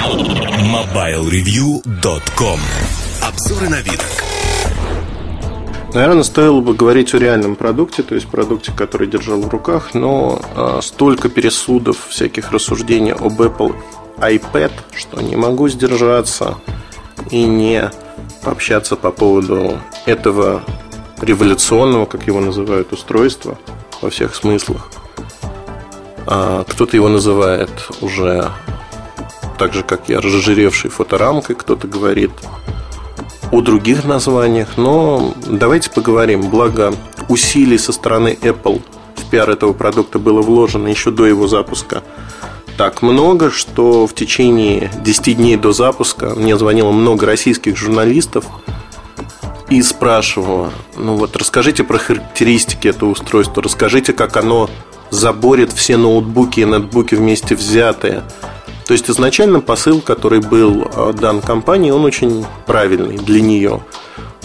MobileReview.com Обзоры на вид. Наверное, стоило бы говорить о реальном продукте, то есть продукте, который держал в руках, но э, столько пересудов, всяких рассуждений об Apple iPad, что не могу сдержаться и не пообщаться по поводу этого революционного, как его называют, устройства во всех смыслах. А кто-то его называет уже так же, как я, разжиревшей фоторамкой, кто-то говорит о других названиях, но давайте поговорим. Благо, усилий со стороны Apple в пиар этого продукта было вложено еще до его запуска так много, что в течение 10 дней до запуска мне звонило много российских журналистов и спрашивало, ну вот расскажите про характеристики этого устройства, расскажите, как оно заборет все ноутбуки и нетбуки вместе взятые. То есть изначально посыл, который был э, дан компании, он очень правильный для нее.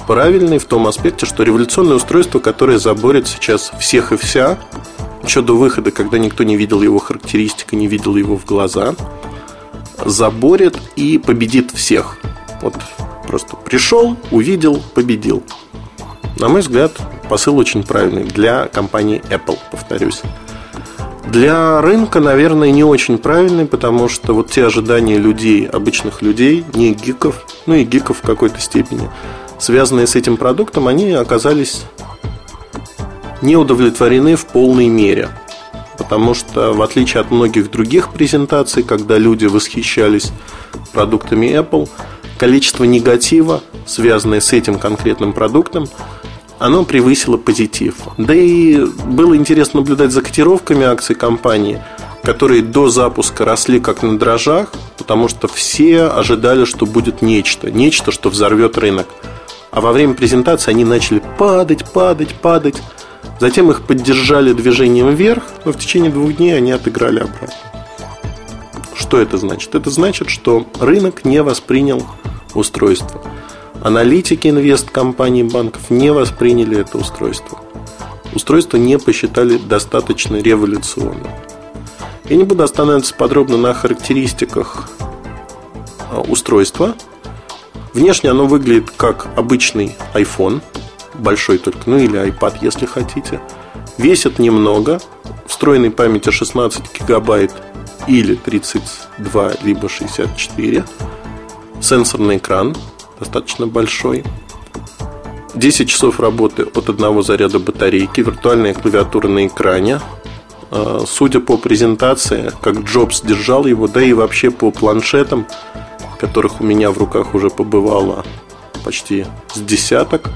Правильный в том аспекте, что революционное устройство, которое заборет сейчас всех и вся, еще до выхода, когда никто не видел его характеристик и не видел его в глаза, заборет и победит всех. Вот просто пришел, увидел, победил. На мой взгляд, посыл очень правильный для компании Apple, повторюсь. Для рынка, наверное, не очень правильный, потому что вот те ожидания людей, обычных людей, не гиков, ну и гиков в какой-то степени, связанные с этим продуктом, они оказались не удовлетворены в полной мере. Потому что, в отличие от многих других презентаций, когда люди восхищались продуктами Apple, количество негатива, связанное с этим конкретным продуктом, оно превысило позитив. Да и было интересно наблюдать за котировками акций компании, которые до запуска росли как на дрожжах, потому что все ожидали, что будет нечто, нечто, что взорвет рынок. А во время презентации они начали падать, падать, падать. Затем их поддержали движением вверх, но в течение двух дней они отыграли обратно. Что это значит? Это значит, что рынок не воспринял устройство – Аналитики инвест-компаний банков не восприняли это устройство. Устройство не посчитали достаточно революционным. Я не буду останавливаться подробно на характеристиках а, устройства. Внешне оно выглядит как обычный iPhone, большой только, ну или iPad, если хотите. Весит немного, встроенной памяти 16 гигабайт или 32, либо 64. Сенсорный экран достаточно большой. 10 часов работы от одного заряда батарейки, виртуальная клавиатура на экране. А, судя по презентации, как Джобс держал его, да и вообще по планшетам, которых у меня в руках уже побывало почти с десяток,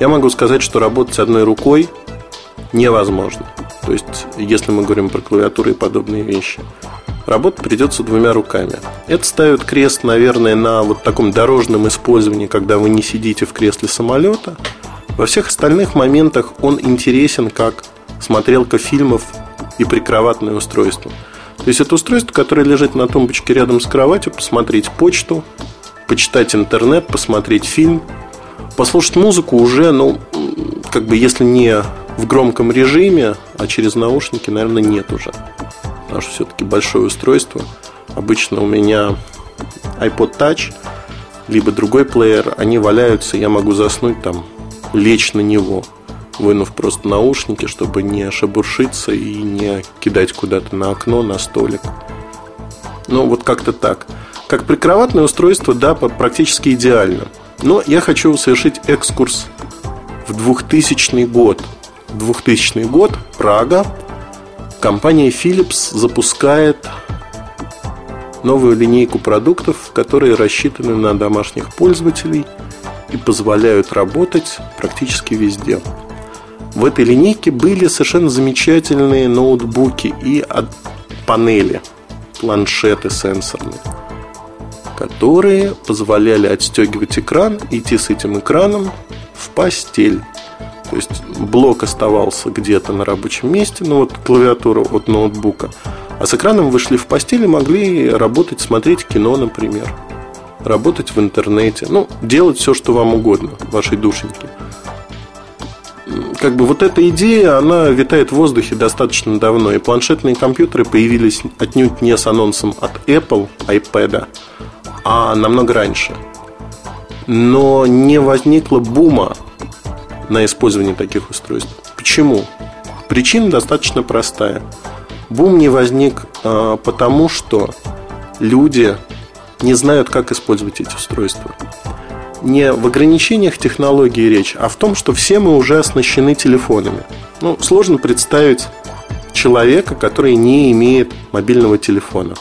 я могу сказать, что работать с одной рукой невозможно. То есть, если мы говорим про клавиатуру и подобные вещи – работать придется двумя руками. Это ставит крест, наверное, на вот таком дорожном использовании, когда вы не сидите в кресле самолета. Во всех остальных моментах он интересен как смотрелка фильмов и прикроватное устройство. То есть это устройство, которое лежит на тумбочке рядом с кроватью, посмотреть почту, почитать интернет, посмотреть фильм, послушать музыку уже, ну, как бы если не в громком режиме, а через наушники, наверное, нет уже потому что все-таки большое устройство. Обычно у меня iPod Touch, либо другой плеер, они валяются, я могу заснуть там, лечь на него, вынув просто наушники, чтобы не шебуршиться и не кидать куда-то на окно, на столик. Ну, вот как-то так. Как прикроватное устройство, да, практически идеально. Но я хочу совершить экскурс в 2000 год. 2000 год, Прага, Компания Philips запускает новую линейку продуктов, которые рассчитаны на домашних пользователей и позволяют работать практически везде. В этой линейке были совершенно замечательные ноутбуки и панели, планшеты сенсорные, которые позволяли отстегивать экран, идти с этим экраном в постель. То есть блок оставался где-то на рабочем месте, ну вот клавиатура от ноутбука. А с экраном вышли в постель и могли работать, смотреть кино, например. Работать в интернете. Ну, делать все, что вам угодно, вашей душеньке. как бы вот эта идея, она витает в воздухе достаточно давно. И планшетные компьютеры появились отнюдь не с анонсом от Apple, iPad, а намного раньше. Но не возникло бума на использование таких устройств. Почему? Причина достаточно простая. Бум не возник а, потому, что люди не знают, как использовать эти устройства. Не в ограничениях технологии речь, а в том, что все мы уже оснащены телефонами. Ну, сложно представить человека, который не имеет мобильного телефона.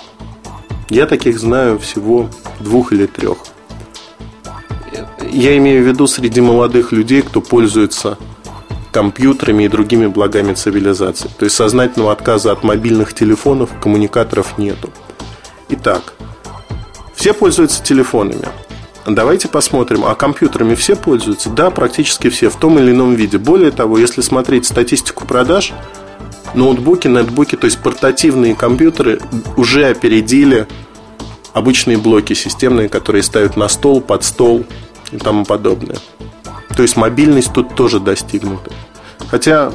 Я таких знаю всего двух или трех. Я имею в виду среди молодых людей, кто пользуется компьютерами и другими благами цивилизации. То есть сознательного отказа от мобильных телефонов, коммуникаторов нету. Итак, все пользуются телефонами. Давайте посмотрим, а компьютерами все пользуются? Да, практически все, в том или ином виде. Более того, если смотреть статистику продаж, ноутбуки, нетбуки, то есть портативные компьютеры уже опередили обычные блоки системные, которые ставят на стол, под стол и тому подобное. То есть мобильность тут тоже достигнута. Хотя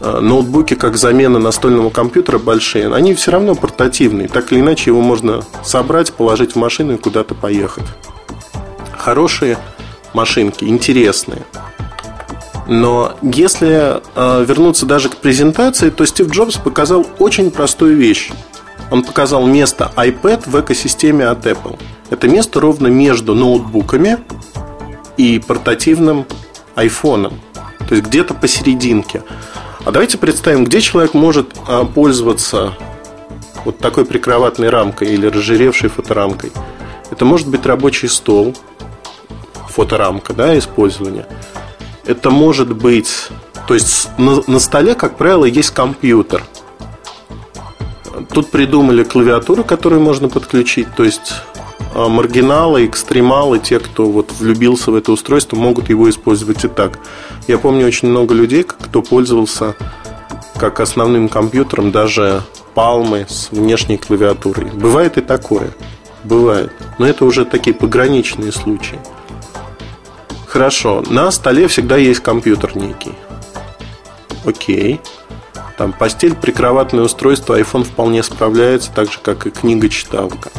э, ноутбуки как замена настольного компьютера большие, они все равно портативные. Так или иначе его можно собрать, положить в машину и куда-то поехать. Хорошие машинки, интересные. Но если э, вернуться даже к презентации, то Стив Джобс показал очень простую вещь. Он показал место iPad в экосистеме от Apple. Это место ровно между ноутбуками и портативным айфоном. То есть где-то посерединке. А давайте представим, где человек может а, пользоваться вот такой прикроватной рамкой или разжиревшей фоторамкой. Это может быть рабочий стол, фоторамка, да, использование. Это может быть, то есть на, на столе, как правило, есть компьютер. Тут придумали клавиатуру, которую можно подключить, то есть а, маргиналы, экстремалы, те, кто вот влюбился в это устройство, могут его использовать и так. Я помню очень много людей, кто пользовался как основным компьютером даже палмы с внешней клавиатурой. Бывает и такое. Бывает. Но это уже такие пограничные случаи. Хорошо. На столе всегда есть компьютер некий. Окей. Там постель, прикроватное устройство, iPhone вполне справляется, так же, как и книга-читалка.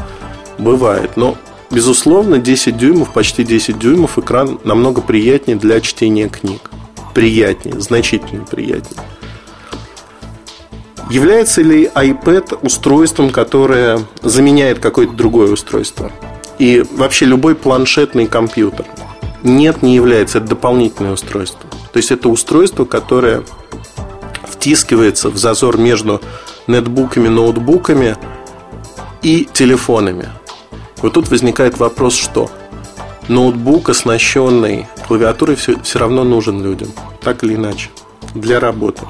Бывает, но безусловно 10 дюймов, почти 10 дюймов экран намного приятнее для чтения книг. Приятнее, значительно приятнее. Является ли iPad устройством, которое заменяет какое-то другое устройство? И вообще любой планшетный компьютер? Нет, не является. Это дополнительное устройство. То есть это устройство, которое втискивается в зазор между нетбуками, ноутбуками и телефонами. Вот тут возникает вопрос, что ноутбук, оснащенный клавиатурой, все, все равно нужен людям, так или иначе, для работы.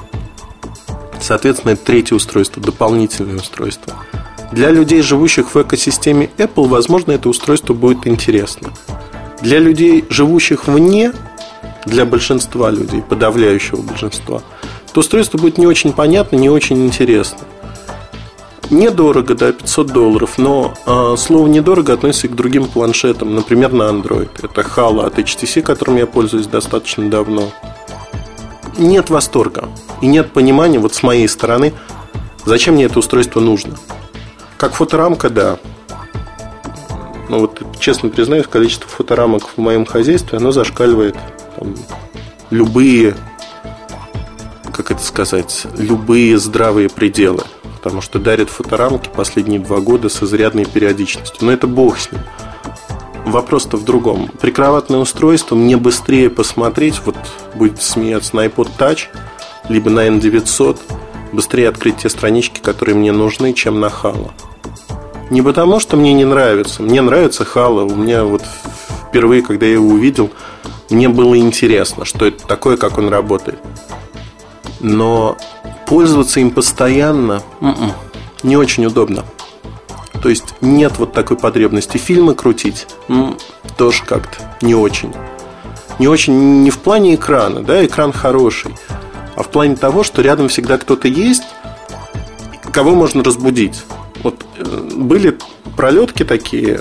Соответственно, это третье устройство, дополнительное устройство. Для людей, живущих в экосистеме Apple, возможно, это устройство будет интересно. Для людей, живущих вне, для большинства людей, подавляющего большинства, то устройство будет не очень понятно, не очень интересно. Недорого, да, 500 долларов, но э, слово недорого относится к другим планшетам, например, на Android. Это Halo от HTC, которым я пользуюсь достаточно давно. Нет восторга и нет понимания вот с моей стороны, зачем мне это устройство нужно. Как фоторамка, да. Ну вот, честно признаюсь, количество фоторамок в моем хозяйстве, оно зашкаливает там, любые, как это сказать, любые здравые пределы – потому что дарит фоторамки последние два года с изрядной периодичностью. Но это бог с ним. Вопрос-то в другом. Прикроватное устройство мне быстрее посмотреть, вот будете смеяться, на iPod Touch, либо на N900, быстрее открыть те странички, которые мне нужны, чем на Halo. Не потому, что мне не нравится. Мне нравится Halo. У меня вот впервые, когда я его увидел, мне было интересно, что это такое, как он работает. Но пользоваться им постоянно м-м, не очень удобно. То есть нет вот такой потребности. Фильмы крутить тоже как-то не очень. Не очень не в плане экрана, да, экран хороший, а в плане того, что рядом всегда кто-то есть, кого можно разбудить. Вот э, были пролетки такие,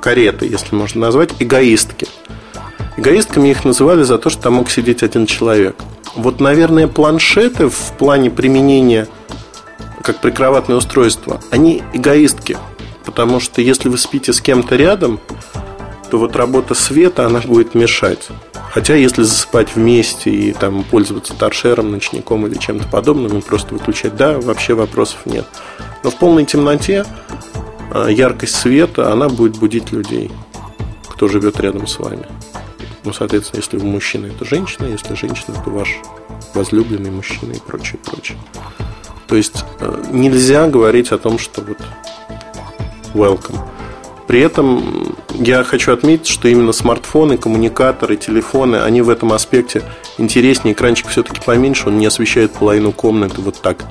кареты, если можно назвать, эгоистки. Эгоистками их называли за то, что там мог сидеть один человек – Вот, наверное, планшеты в плане применения как прикроватное устройство, они эгоистки. Потому что если вы спите с кем-то рядом, то вот работа света, она будет мешать. Хотя, если засыпать вместе и там пользоваться торшером, ночником или чем-то подобным, и просто выключать, да, вообще вопросов нет. Но в полной темноте а, яркость света, она будет будить людей, кто живет рядом с вами. Ну, соответственно, если вы мужчина, это женщина, если женщина, то ваш возлюбленный мужчина и прочее, прочее. То есть э, нельзя говорить о том, что вот welcome. При этом я хочу отметить, что именно смартфоны, коммуникаторы, телефоны, они в этом аспекте интереснее. Экранчик все-таки поменьше, он не освещает половину комнаты вот так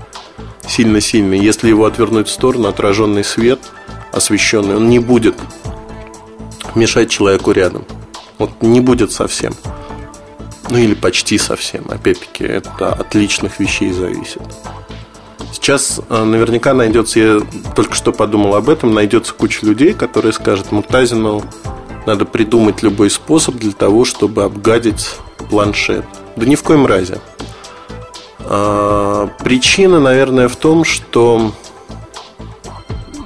сильно-сильно. Если его отвернуть в сторону, отраженный свет освещенный, он не будет мешать человеку рядом. Вот не будет совсем. Ну или почти совсем. Опять-таки, это от личных вещей зависит. Сейчас э, наверняка найдется, я только что подумал об этом, найдется куча людей, которые скажут, Муртазину надо придумать любой способ для того, чтобы обгадить планшет. Да ни в коем разе. А, причина, наверное, в том, что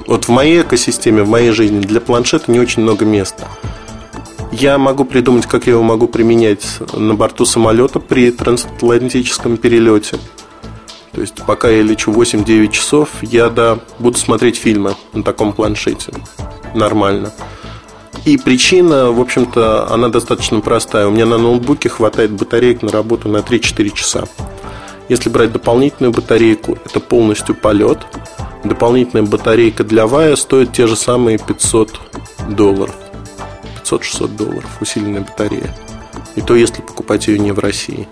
вот в моей экосистеме, в моей жизни для планшета не очень много места. Я могу придумать, как я его могу применять на борту самолета при трансатлантическом перелете – то есть, пока я лечу 8-9 часов, я, да, буду смотреть фильмы на таком планшете. Нормально. И причина, в общем-то, она достаточно простая. У меня на ноутбуке хватает батареек на работу на 3-4 часа. Если брать дополнительную батарейку, это полностью полет. Дополнительная батарейка для Вая стоит те же самые 500 долларов. 500-600 долларов усиленная батарея. И то, если покупать ее не в России.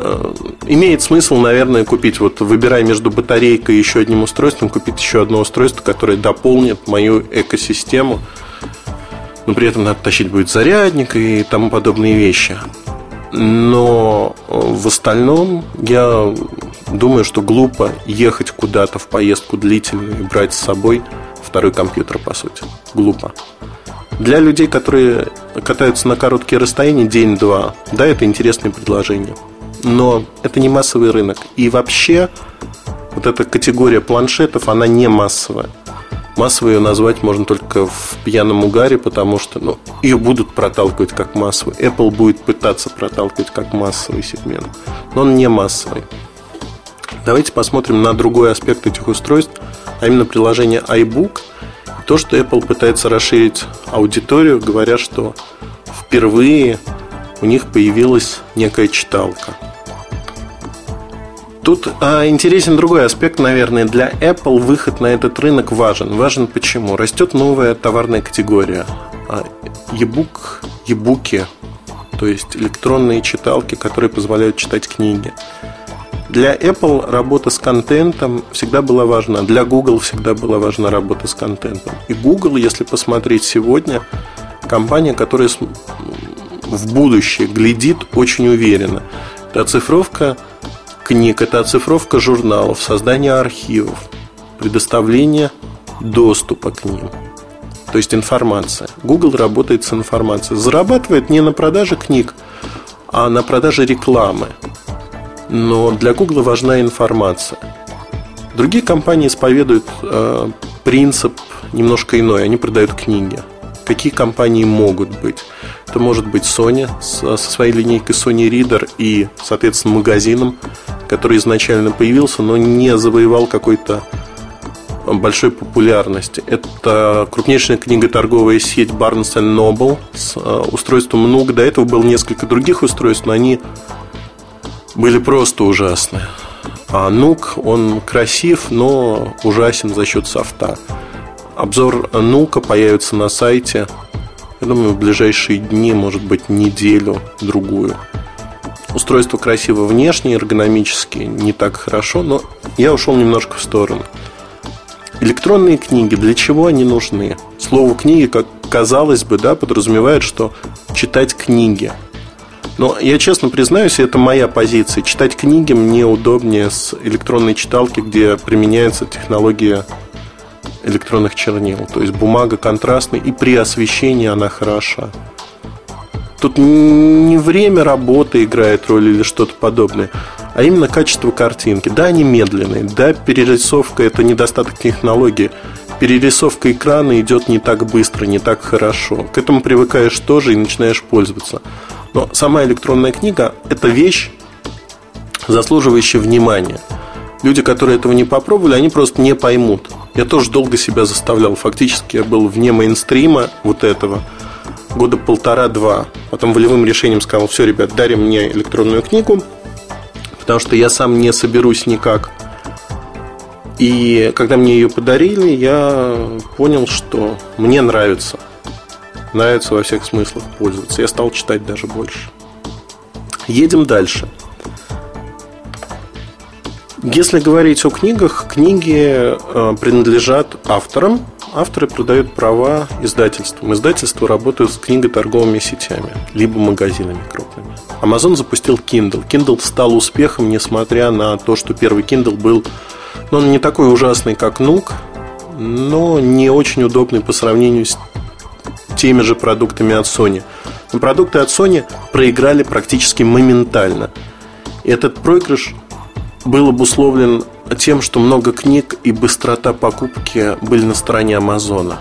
Э, имеет смысл, наверное, купить, вот выбирая между батарейкой и еще одним устройством, купить еще одно устройство, которое дополнит мою экосистему. Но при этом надо тащить будет зарядник и тому подобные вещи. Но в остальном я думаю, что глупо ехать куда-то в поездку длительную и брать с собой второй компьютер, по сути. Глупо. Для людей, которые катаются на короткие расстояния, день-два, да, это интересное предложение но это не массовый рынок. И вообще, вот эта категория планшетов, она не массовая. Массовой ее назвать можно только в пьяном угаре, потому что ну, ее будут проталкивать как массовый. Apple будет пытаться проталкивать как массовый сегмент, но он не массовый. Давайте посмотрим на другой аспект этих устройств, а именно приложение iBook. То, что Apple пытается расширить аудиторию, говоря, что впервые у них появилась некая читалка – Тут а, интересен другой аспект, наверное. Для Apple выход на этот рынок важен. Важен почему? Растет новая товарная категория. А, e-book, e-буки, то есть электронные читалки, которые позволяют читать книги. Для Apple работа с контентом всегда была важна. Для Google всегда была важна работа с контентом. И Google, если посмотреть сегодня, компания, которая в будущее глядит очень уверенно. Это оцифровка книг – это оцифровка журналов, создание архивов, предоставление доступа к ним. То есть информация. Google работает с информацией. Зарабатывает не на продаже книг, а на продаже рекламы. Но для Google важна информация. Другие компании исповедуют э, принцип немножко иной. Они продают книги. Какие компании могут быть? Это может быть Sony со своей линейкой Sony Reader и, соответственно, магазином, который изначально появился, но не завоевал какой-то большой популярности. Это крупнейшая книготорговая сеть Barnes Noble с э, устройством Nook. До этого было несколько других устройств, но они были просто ужасные. А Nook, он красив, но ужасен за счет софта. Обзор Нука появится на сайте, я думаю, в ближайшие дни, может быть, неделю, другую. Устройство красиво внешне, эргономически не так хорошо, но я ушел немножко в сторону. Электронные книги, для чего они нужны? Слово книги, как казалось бы, да, подразумевает, что читать книги. Но я честно признаюсь, это моя позиция. Читать книги мне удобнее с электронной читалки, где применяется технология электронных чернил. То есть бумага контрастная, и при освещении она хороша. Тут не время работы играет роль или что-то подобное, а именно качество картинки. Да, они медленные, да, перерисовка – это недостаток технологии. Перерисовка экрана идет не так быстро, не так хорошо. К этому привыкаешь тоже и начинаешь пользоваться. Но сама электронная книга – это вещь, заслуживающая внимания. Люди, которые этого не попробовали, они просто не поймут. Я тоже долго себя заставлял. Фактически я был вне мейнстрима вот этого года полтора-два. Потом волевым решением сказал, все, ребят, дарим мне электронную книгу, потому что я сам не соберусь никак. И когда мне ее подарили, я понял, что мне нравится. Нравится во всех смыслах пользоваться. Я стал читать даже больше. Едем дальше. Если говорить о книгах, книги э, принадлежат авторам. Авторы продают права издательствам. Издательства работают с книготорговыми сетями, либо магазинами крупными. Amazon запустил Kindle. Kindle стал успехом, несмотря на то, что первый Kindle был ну, он не такой ужасный, как Nuke, но не очень удобный по сравнению с теми же продуктами от Sony. Но продукты от Sony проиграли практически моментально. И этот проигрыш был обусловлен тем, что много книг и быстрота покупки были на стороне Амазона.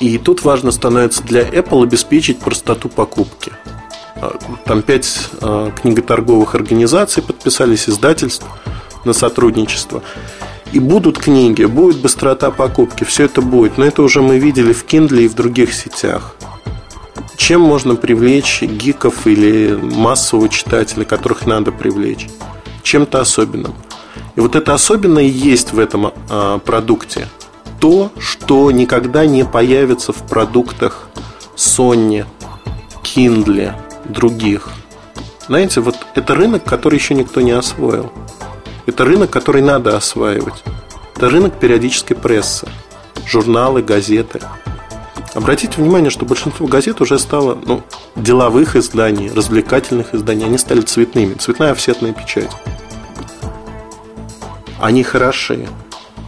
И тут важно становится для Apple обеспечить простоту покупки. А, там пять а, книготорговых организаций подписались, издательств на сотрудничество. И будут книги, будет быстрота покупки, все это будет. Но это уже мы видели в Kindle и в других сетях. Чем можно привлечь гиков или массового читателя, которых надо привлечь? чем-то особенным. И вот это особенное есть в этом а, продукте. То, что никогда не появится в продуктах Sony, Kindle, других. Знаете, вот это рынок, который еще никто не освоил. Это рынок, который надо осваивать. Это рынок периодической прессы. Журналы, газеты. Обратите внимание, что большинство газет уже стало ну, деловых изданий, развлекательных изданий. Они стали цветными. Цветная офсетная печать они хороши,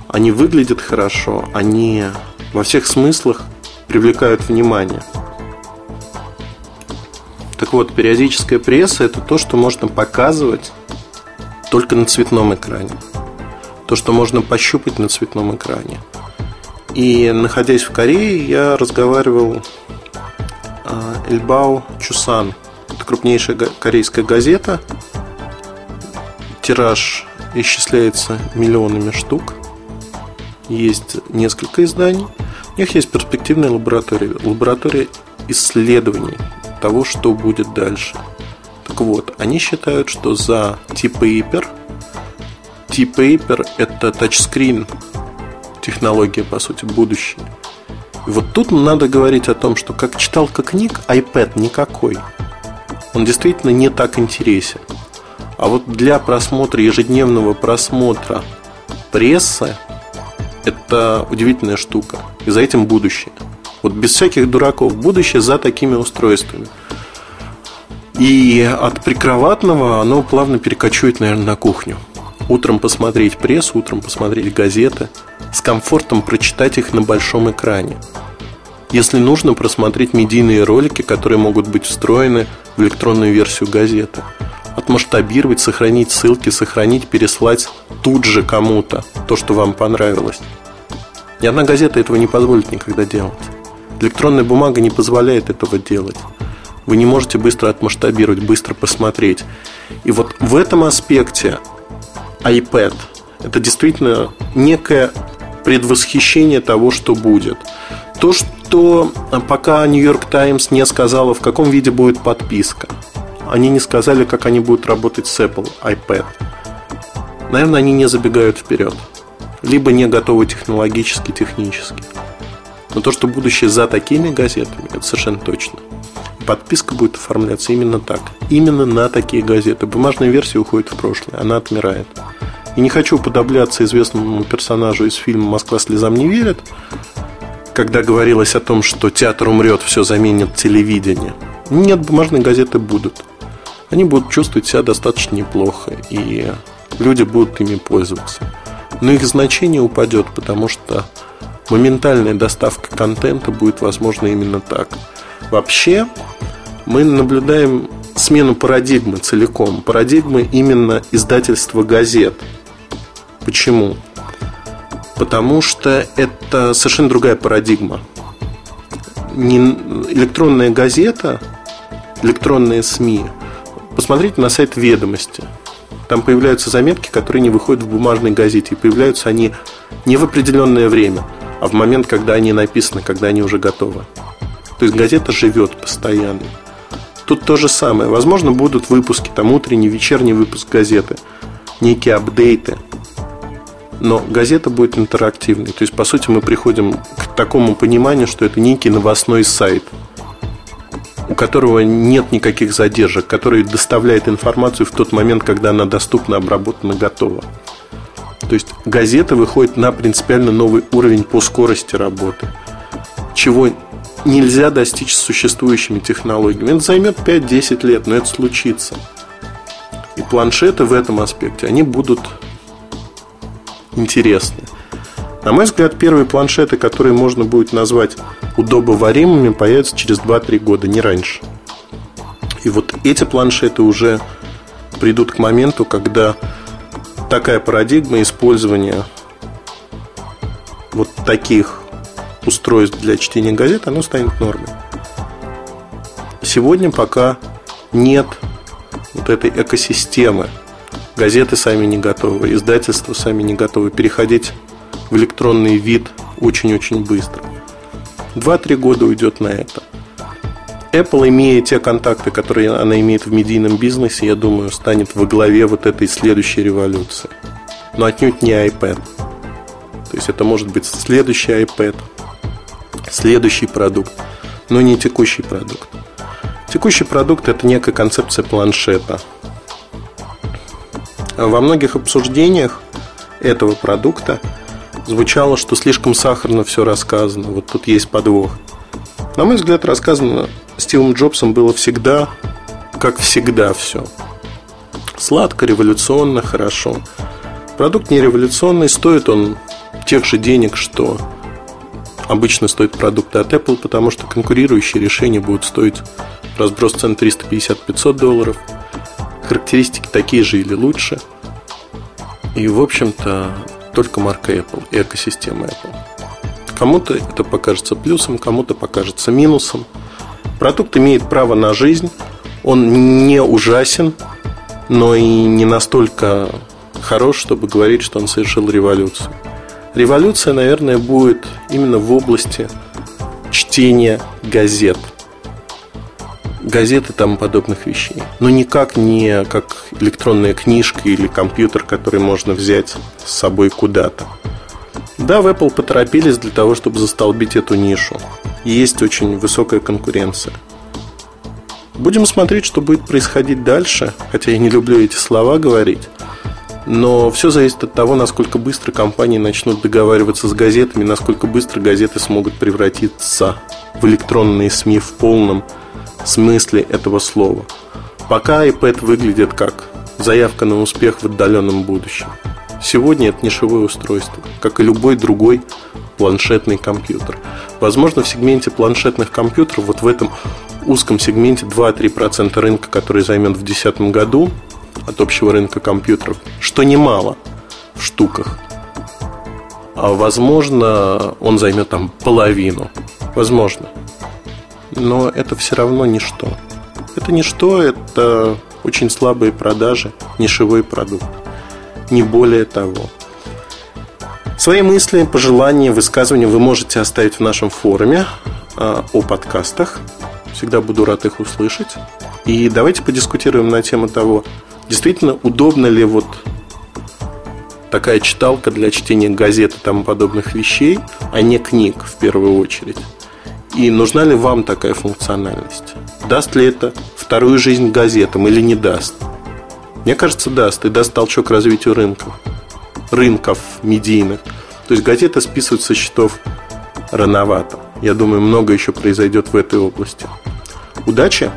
они выглядят хорошо, они во всех смыслах привлекают внимание. Так вот, периодическая пресса – это то, что можно показывать только на цветном экране. То, что можно пощупать на цветном экране. И находясь в Корее, я разговаривал а, Эльбао Чусан. Это крупнейшая корейская газета. Тираж исчисляется миллионами штук. Есть несколько изданий. У них есть перспективная лаборатория. Лаборатория исследований того, что будет дальше. Так вот, они считают, что за T-Paper T-Paper это тачскрин технология, по сути, будущее. И вот тут надо говорить о том, что как читалка книг, iPad никакой. Он действительно не так интересен. А вот для просмотра, ежедневного просмотра прессы, это удивительная штука. И за этим будущее. Вот без всяких дураков. Будущее за такими устройствами. И от прикроватного оно плавно перекочует, наверное, на кухню. Утром посмотреть прессу, утром посмотреть газеты. С комфортом прочитать их на большом экране. Если нужно, просмотреть медийные ролики, которые могут быть встроены в электронную версию газеты отмасштабировать, сохранить ссылки, сохранить, переслать тут же кому-то то, что вам понравилось. Ни одна газета этого не позволит никогда делать. Электронная бумага не позволяет этого делать. Вы не можете быстро отмасштабировать, быстро посмотреть. И вот в этом аспекте iPad это действительно некое предвосхищение того, что будет. То, что пока New York Times не сказала, в каком виде будет подписка – они не сказали, как они будут работать с Apple iPad. Наверное, они не забегают вперед. Либо не готовы технологически, технически. Но то, что будущее за такими газетами, это совершенно точно. Подписка будет оформляться именно так. Именно на такие газеты. Бумажная версия уходит в прошлое, она отмирает. И не хочу подобляться известному персонажу из фильма «Москва слезам не верит», когда говорилось о том, что театр умрет, все заменит телевидение. Нет, бумажные газеты будут они будут чувствовать себя достаточно неплохо, и люди будут ими пользоваться. Но их значение упадет, потому что моментальная доставка контента будет возможна именно так. Вообще, мы наблюдаем смену парадигмы целиком. Парадигмы именно издательства газет. Почему? Потому что это совершенно другая парадигма. Не электронная газета, электронные СМИ. Посмотрите на сайт «Ведомости». Там появляются заметки, которые не выходят в бумажной газете. И появляются они не в определенное время, а в момент, когда они написаны, когда они уже готовы. То есть газета живет постоянно. Тут то же самое. Возможно, будут выпуски, там утренний, вечерний выпуск газеты, некие апдейты. Но газета будет интерактивной. То есть, по сути, мы приходим к такому пониманию, что это некий новостной сайт, у которого нет никаких задержек, который доставляет информацию в тот момент, когда она доступна, обработана, готова. То есть газета выходит на принципиально новый уровень по скорости работы, чего нельзя достичь существующими технологиями. Это займет 5-10 лет, но это случится. И планшеты в этом аспекте, они будут интересны. На мой взгляд, первые планшеты, которые можно будет назвать удобоваримыми, появятся через 2-3 года, не раньше. И вот эти планшеты уже придут к моменту, когда такая парадигма использования вот таких устройств для чтения газет, оно станет нормой. Сегодня пока нет вот этой экосистемы. Газеты сами не готовы, издательства сами не готовы переходить в электронный вид очень-очень быстро. Два-три года уйдет на это. Apple, имея те контакты, которые она имеет в медийном бизнесе, я думаю, станет во главе вот этой следующей революции. Но отнюдь не iPad. То есть это может быть следующий iPad – следующий продукт, но не текущий продукт. Текущий продукт – это некая концепция планшета. Во многих обсуждениях этого продукта звучало, что слишком сахарно все рассказано. Вот тут есть подвох. На мой взгляд, рассказано Стивом Джобсом было всегда, как всегда все. Сладко, революционно, хорошо. Продукт не революционный, стоит он тех же денег, что обычно стоят продукты от Apple, потому что конкурирующие решения будут стоить разброс цен 350-500 долларов. Характеристики такие же или лучше. И, в общем-то, только марка Apple и экосистема Apple. Кому-то это покажется плюсом, кому-то покажется минусом. Продукт имеет право на жизнь. Он не ужасен, но и не настолько хорош, чтобы говорить, что он совершил революцию. Революция, наверное, будет именно в области чтения газет. Газеты и тому подобных вещей. Но никак не как электронная книжка или компьютер, который можно взять с собой куда-то. Да, в Apple поторопились для того, чтобы застолбить эту нишу. Есть очень высокая конкуренция. Будем смотреть, что будет происходить дальше, хотя я не люблю эти слова говорить. Но все зависит от того, насколько быстро компании начнут договариваться с газетами, насколько быстро газеты смогут превратиться в электронные СМИ в полном смысле этого слова. Пока iPad выглядит как заявка на успех в отдаленном будущем. Сегодня это нишевое устройство, как и любой другой планшетный компьютер. Возможно, в сегменте планшетных компьютеров, вот в этом узком сегменте 2-3% рынка, который займет в 2010 году, от общего рынка компьютеров, что немало в штуках. А возможно, он займет там половину. Возможно. Но это все равно ничто. Это ничто, это очень слабые продажи, нишевой продукт. Не более того. Свои мысли, пожелания, высказывания вы можете оставить в нашем форуме а, о подкастах. Всегда буду рад их услышать. И давайте подискутируем на тему того, Действительно, удобно ли вот такая читалка для чтения газет и тому подобных вещей, а не книг в первую очередь? И нужна ли вам такая функциональность? Даст ли это вторую жизнь газетам или не даст? Мне кажется, даст. И даст толчок развитию рынков. Рынков медийных. То есть газеты списывать со счетов рановато. Я думаю, много еще произойдет в этой области. Удачи!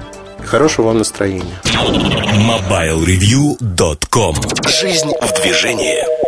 Хорошего вам настроения. MobileReview.com Жизнь в движении.